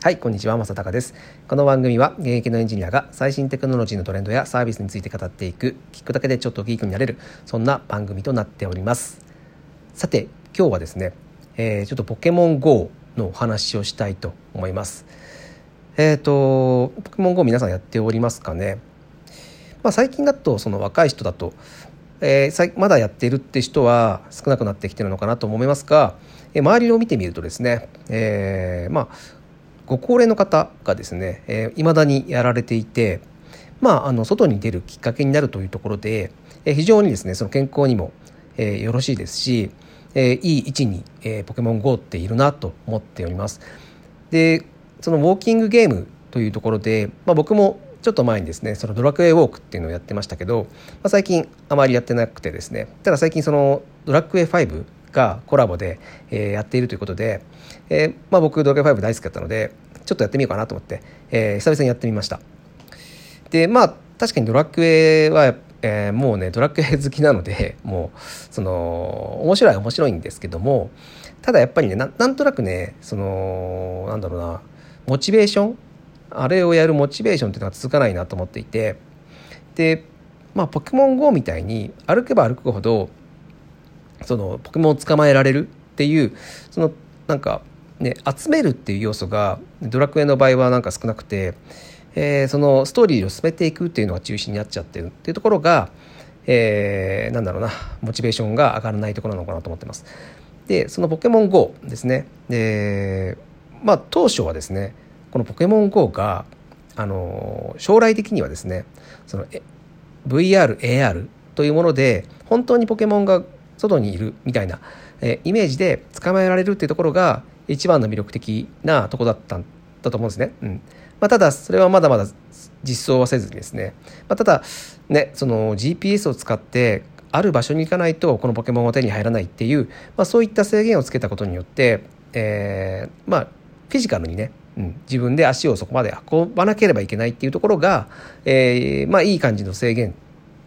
はい、こんにちは、まさたかです。この番組は現役のエンジニアが最新テクノロジーのトレンドやサービスについて語っていく、聞くだけでちょっとギークになれる、そんな番組となっております。さて、今日はですね、えー、ちょっとポケモン GO のお話をしたいと思います。えっ、ー、と、ポケモン GO 皆さんやっておりますかね？まあ、最近だと、その若い人だと、えー、まだやっているって人は少なくなってきてるのかなと思いますが、え周りを見てみるとですね、えー、まあご高齢の方がですね、えー、未だにやられていて、まあ、あの外に出るきっかけになるというところで、えー、非常にですねその健康にも、えー、よろしいですし、えー、いい位置に、えー、ポケモン GO っているなと思っております。でそのウォーキングゲームというところで、まあ、僕もちょっと前にですねそのドラクエウォークっていうのをやってましたけど、まあ、最近あまりやってなくてですねただ最近そのドラクエ5がコラボで、えー、やっているということで、えーまあ、僕ドラクエ5大好きだったのでちょっとやってみようかなと思って、えー、久々にやってみました。でまあ確かにドラクエは、え、もうねドラクエ好きなので もうその面白い面白いんですけどもただやっぱりねなんとなくねそのなんだろうなモチベーションあれをやるモチベーションっていうのは続かないなと思っていてでまあポケモン GO みたいに歩けば歩くほどそのポケモンを捕まえられるっていうそのなんかね集めるっていう要素がドラクエの場合はなんか少なくて、えー、そのストーリーを進めていくっていうのが中心になっちゃってるっていうところが、えー、なんだろうなモチベーションが上がらないところなのかなと思ってます。でそのポケモン GO ですねでまあ当初はですねこのポケモン GO があの将来的にはですねその VR、AR というもので本当にポケモンが外にいるみたいな、えイメージで捕まえられるっていうところが一番の魅力的なとこだったんだと思うんですね。うん。まあ、ただそれはまだまだ実装はせずにですね、まあ、ただねその GPS を使ってある場所に行かないとこのポケモンは手に入らないっていう、まあ、そういった制限をつけたことによって、えー、まあフィジカルにね、うん、自分で足をそこまで運ばなければいけないっていうところが、えー、まあいい感じの制限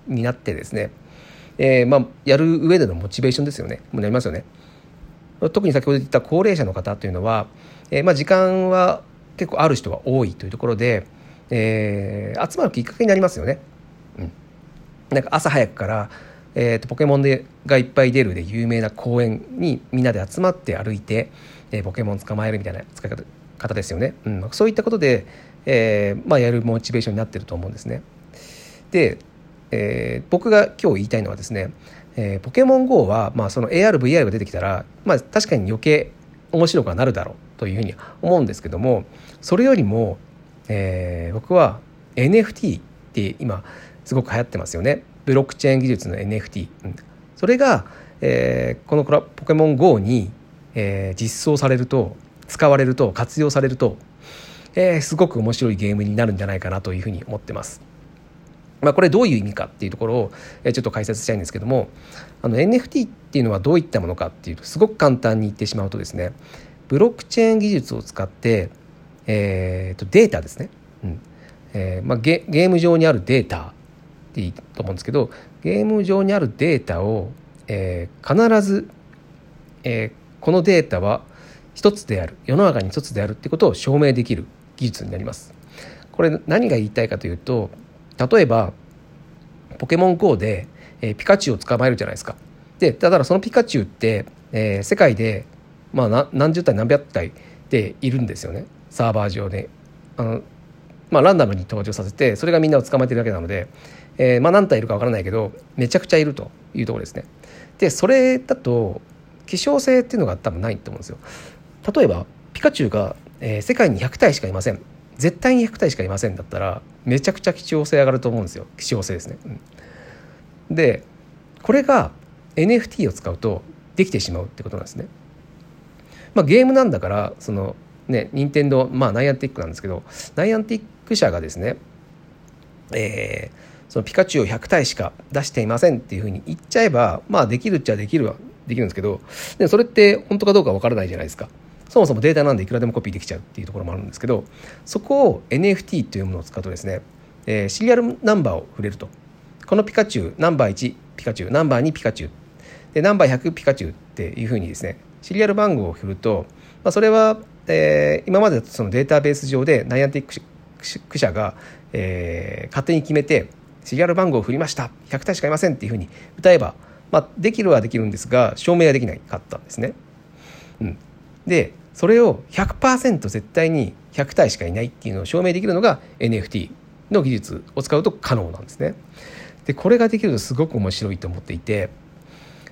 になってですね。えー、まあ、やる上でのモチベーションですよね。もうなりますよね。特に先ほど言った高齢者の方というのは、えー、まあ、時間は結構ある人が多いというところで、えー、集まるきっかけになりますよね。うん、なんか朝早くから、えーと、ポケモンでがいっぱい出るで有名な公園にみんなで集まって歩いて、えー、ポケモン捕まえるみたいな使い方ですよね。うん、そういったことで、えーまあ、やるモチベーションになってると思うんですね。でえー、僕が今日言いたいのはですね、えー、ポケモン GO は、まあ、その ARVR が出てきたら、まあ、確かに余計面白くはなるだろうというふうに思うんですけどもそれよりも、えー、僕は NFT って今すごく流行ってますよねブロックチェーン技術の NFT、うん、それが、えー、このポケモン GO に、えー、実装されると使われると活用されると、えー、すごく面白いゲームになるんじゃないかなというふうに思ってます。まあ、これどういう意味かっていうところをちょっと解説したいんですけどもあの NFT っていうのはどういったものかっていうとすごく簡単に言ってしまうとですねブロックチェーン技術を使って、えー、とデータですね、うんえーまあゲ、ゲーム上にあるデータっていいと思うんですけどゲーム上にあるデータを、えー、必ず、えー、このデータは一つである世の中に一つであるってことを証明できる技術になります。これ何が言いたいかというと例えばポケモン GO で、えー、ピカチュウを捕まえるじゃないですか。でただそのピカチュウって、えー、世界で、まあ、何十体何百体でいるんですよねサーバー上で。あのまあ、ランダムに登場させてそれがみんなを捕まえてるだけなので、えー、まあ、何体いるかわからないけどめちゃくちゃいるというところですね。でそれだと希少性っていうのが多分ないと思うんですよ。例えばピカチュウが、えー、世界に100体しかいません絶対に100体しかいませんだったらめちゃくちゃ貴重性上がると思うんですよ希少性ですね。うん、でこれが NFT を使うとできてしまうってことなんですね。まあ、ゲームなんだからそのね任天堂まあナイアンティックなんですけどナイアンティック社がですね、えー、そのピカチュウを100体しか出していませんっていうふうに言っちゃえばまあできるっちゃできるはできるんですけどでそれって本当かどうかわからないじゃないですか。そもそもデータなんでいくらでもコピーできちゃうっていうところもあるんですけどそこを NFT というものを使うとですね、えー、シリアルナンバーを触れると。このピカチュウナンバー1ピカチュウナンバー2ピカチュウ。でナンバー100ピカチュウっていうふうにですねシリアル番号を振ると、まあ、それはえー、今までそのデータベース上でナイアンティック社が、えー、勝手に決めてシリアル番号を振りました。100体しかいませんっていうふうに歌えば、まあ、できるはできるんですが証明はできない。かったんですね。うん、でそれを100%絶対に100体しかいないっていうのを証明できるのが NFT の技術を使うと可能なんですね。でこれができるとすごく面白いと思っていて、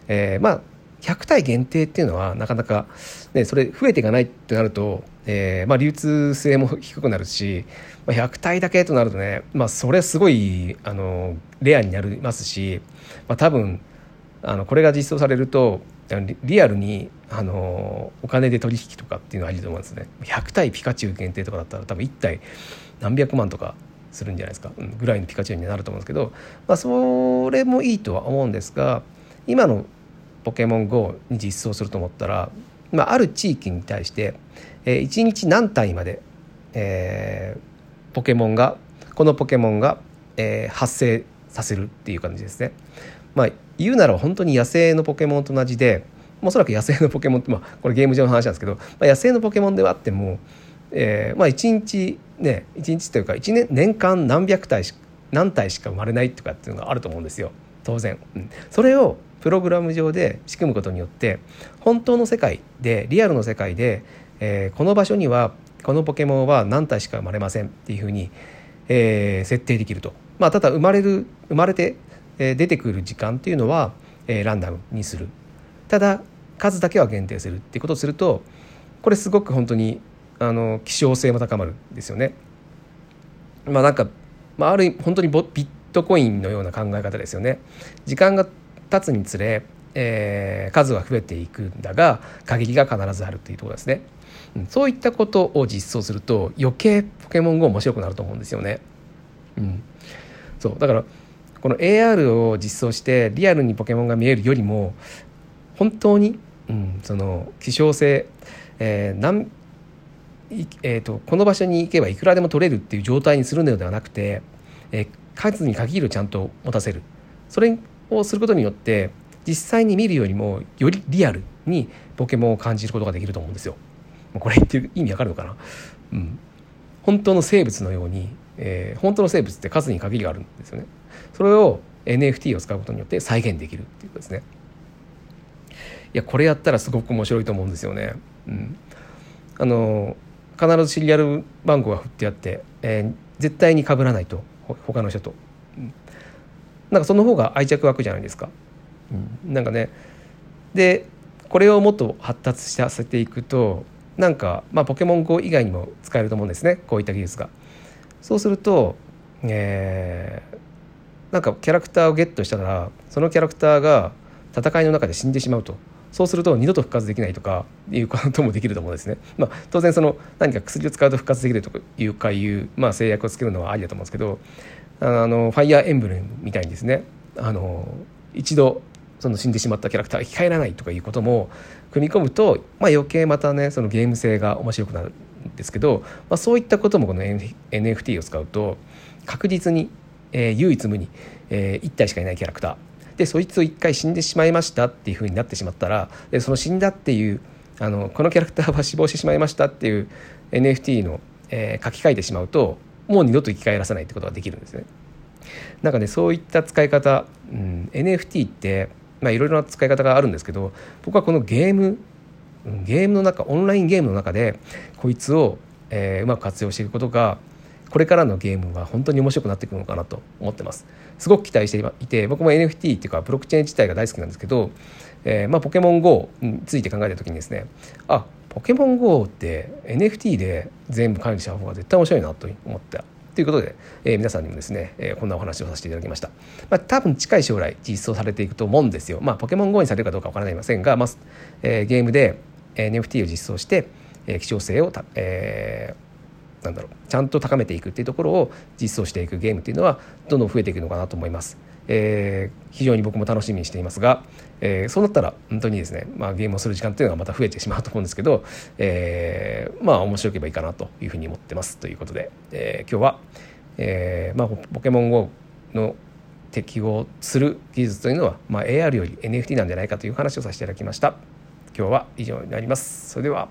えー、まあ100体限定っていうのはなかなか、ね、それ増えていかないってなると、えーまあ、流通性も低くなるし、まあ、100体だけとなるとね、まあ、それすごいあのレアになりますし、まあ、多分あのこれが実装されるとリアルにあのお金で取引とかっていうのはありと思うんですね100体ピカチュウ限定とかだったら多分1体何百万とかするんじゃないですか、ぐらいのピカチュウになると思うんですけど、まあ、それもいいとは思うんですが今のポケモン GO に実装すると思ったら、まあ、ある地域に対して、えー、1日何体まで、えー、ポケモンがこのポケモンが、えー、発生させるっていう感じですね。まあ、言うなら本当に野生のポケモンと同じでおそらく野生のポケモンって、まあ、これゲーム上の話なんですけど、まあ、野生のポケモンではあっても、えー、まあ1日ね1日というか1年年間何百体し何体しか生まれないとかっていうのがあると思うんですよ。当然、うん、それをプログラム上で仕組むことによって本当の世界でリアルの世界で、えー、この場所にはこのポケモンは何体しか生まれませんっていうふうに、えー、設定できると。まあ、ただ生まれる生まれて、出てくる時間っていうのは、え、ランダムにする。ただ数だけは限定するっていうことをするとこれすごく本当にあの希少性も高まるんですよね。まあなんか、まあ、ある意味本当にビットコインのような考え方ですよね。時間が経つにつれ、えー、数は増えていくんだが限りが必ずあるっていうところですね。うん、そういったことを実装すると余計ポケモン GO 面白くなると思うんですよね。うん、そうだからこの AR を実装してリアルにポケモンが見えるよりも本当に、うん、その希少性、えーなんえーと、この場所に行けばいくらでも取れるっていう状態にするのではなくて、えー、数に限るちゃんと持たせるそれをすることによって実際に見るよりもよりリアルにポケモンを感じることができると思うんですよ。これ言ってる意味わかるのかな、うん、本当の生物のように、えー、本当の生物って数に限りがあるんですよね。それを NFT を使うことによって再現できるっていうことですね。いやこれやったらすごく面白いと思うんですよね。うん、あの必ずシリアル番号が振ってあって、えー、絶対に被らないと他の人と、うん、なんかその方が愛着湧くじゃないですか。うん、なんかねでこれをもっと発達させていくとなんか、まあ、ポケモン GO 以外にも使えると思うんですねこういった技術が。そうすると、えー、なんかキャラクターをゲットしたらそのキャラクターが戦いの中で死んでしまうとそうすると二度と復活できないとかいうこともできると思うんですね。まあ、当然その何か薬を使うと復活できるというかいう、まあ、制約をつけるのはありだと思うんですけどあのファイアーエンブレムみたいにですねあの一度その死んでしまったキャラクターが生き返らないとかいうことも組み込むと、まあ、余計またねそのゲーム性が面白くなるんですけど、まあ、そういったこともこの NFT を使うと確実に、えー、唯一無二、えー、1体しかいないキャラクターでそいつを1回死んでしまいましたっていうふうになってしまったらでその死んだっていうあのこのキャラクターは死亡してしまいましたっていう NFT の、えー、書き換えてしまうともう二度と生き返らせないってことができるんですね。なんかねそういった使い方、うん、NFT っていろいろな使い方があるんですけど僕はこのゲームゲームの中オンラインゲームの中でこいつを、えー、うまく活用していくことがこれからのゲームは本当に面白くなっていくのかなと思ってます。すごく期待していて僕も NFT っていうかブロックチェーン自体が大好きなんですけど、えー、まあポケモン GO について考えた時にですねあポケモン GO って NFT で全部管理した方が絶対面白いなと思ったということで、えー、皆さんにもですね、えー、こんなお話をさせていただきました。まあ、多分近い将来実装されていくと思うんですよ。まあ、ポケモン GO にされるかどうかわからないませんが、まあえー、ゲームで NFT を実装して、えー、希少性をた、えー、なんだろうちゃんと高めていくっていうところを実装していくゲームっていうのはどんどん増えていくのかなと思います。えー、非常に僕も楽しみにしていますが、えー、そうなったら本当にですね、まあ、ゲームをする時間っていうのがまた増えてしまうと思うんですけど、えー、まあ面白ければいいかなというふうに思ってますということで、え、今日は、えまあ、ポケモン GO の適合する技術というのは、まあ、AR より NFT なんじゃないかという話をさせていただきました。今日は以上になります。それでは